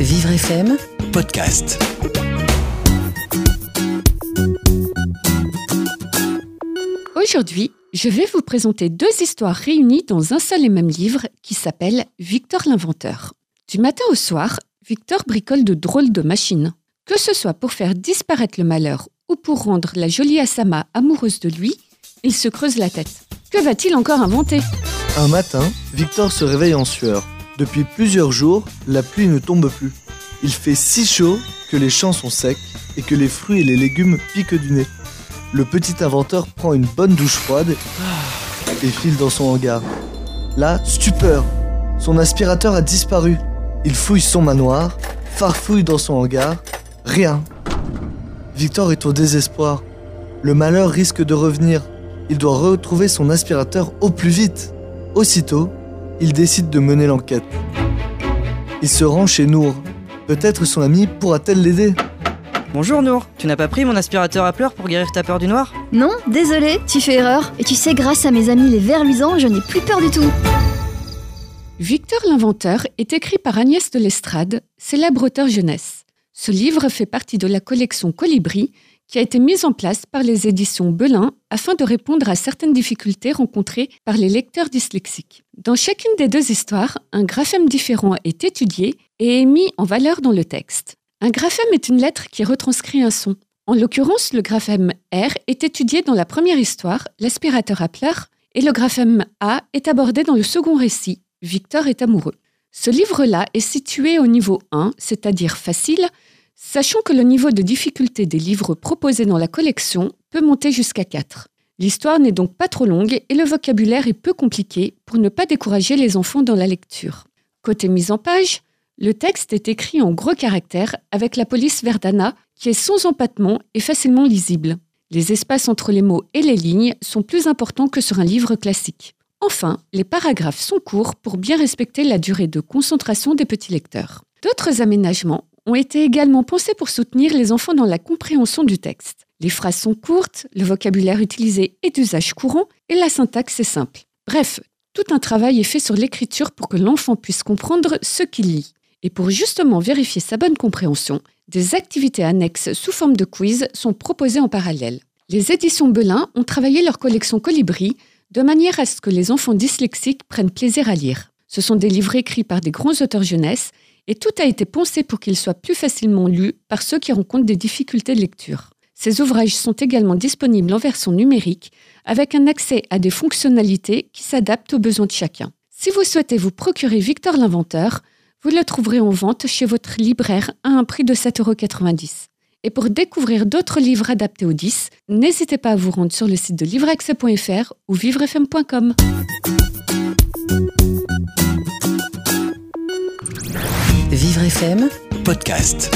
Vivre FM, podcast. Aujourd'hui, je vais vous présenter deux histoires réunies dans un seul et même livre qui s'appelle Victor l'inventeur. Du matin au soir, Victor bricole de drôles de machines. Que ce soit pour faire disparaître le malheur ou pour rendre la jolie Asama amoureuse de lui, il se creuse la tête. Que va-t-il encore inventer? Un matin, Victor se réveille en sueur. Depuis plusieurs jours, la pluie ne tombe plus. Il fait si chaud que les champs sont secs et que les fruits et les légumes piquent du nez. Le petit inventeur prend une bonne douche froide et file dans son hangar. Là, stupeur Son aspirateur a disparu. Il fouille son manoir, farfouille dans son hangar, rien. Victor est au désespoir. Le malheur risque de revenir. Il doit retrouver son aspirateur au plus vite. Aussitôt, il décide de mener l'enquête. Il se rend chez Nour. Peut-être son amie pourra-t-elle l'aider Bonjour Nour, tu n'as pas pris mon aspirateur à pleurs pour guérir ta peur du noir? Non, désolé, tu fais erreur. Et tu sais, grâce à mes amis les vers luisants, je n'ai plus peur du tout. Victor l'inventeur est écrit par Agnès de l'Estrade, célèbre auteur jeunesse. Ce livre fait partie de la collection Colibri qui a été mise en place par les éditions Belin afin de répondre à certaines difficultés rencontrées par les lecteurs dyslexiques. Dans chacune des deux histoires, un graphème différent est étudié et est mis en valeur dans le texte. Un graphème est une lettre qui retranscrit un son. En l'occurrence, le graphème R est étudié dans la première histoire, l'aspirateur à pleurs, et le graphème A est abordé dans le second récit, Victor est amoureux. Ce livre-là est situé au niveau 1, c'est-à-dire facile, sachant que le niveau de difficulté des livres proposés dans la collection peut monter jusqu'à 4. L'histoire n'est donc pas trop longue et le vocabulaire est peu compliqué pour ne pas décourager les enfants dans la lecture. Côté mise en page, le texte est écrit en gros caractères avec la police Verdana qui est sans empattement et facilement lisible. Les espaces entre les mots et les lignes sont plus importants que sur un livre classique. Enfin, les paragraphes sont courts pour bien respecter la durée de concentration des petits lecteurs. D'autres aménagements ont été également pensés pour soutenir les enfants dans la compréhension du texte. Les phrases sont courtes, le vocabulaire utilisé est d'usage courant et la syntaxe est simple. Bref, tout un travail est fait sur l'écriture pour que l'enfant puisse comprendre ce qu'il lit. Et pour justement vérifier sa bonne compréhension, des activités annexes sous forme de quiz sont proposées en parallèle. Les éditions Belin ont travaillé leur collection Colibri de manière à ce que les enfants dyslexiques prennent plaisir à lire. Ce sont des livres écrits par des grands auteurs jeunesse et tout a été pensé pour qu'ils soient plus facilement lus par ceux qui rencontrent des difficultés de lecture. Ces ouvrages sont également disponibles en version numérique avec un accès à des fonctionnalités qui s'adaptent aux besoins de chacun. Si vous souhaitez vous procurer Victor l'inventeur, vous le trouverez en vente chez votre libraire à un prix de 7,90€. Et pour découvrir d'autres livres adaptés aux 10, n'hésitez pas à vous rendre sur le site de livreaccès.fr ou vivrefm.com. Vivre FM, Podcast.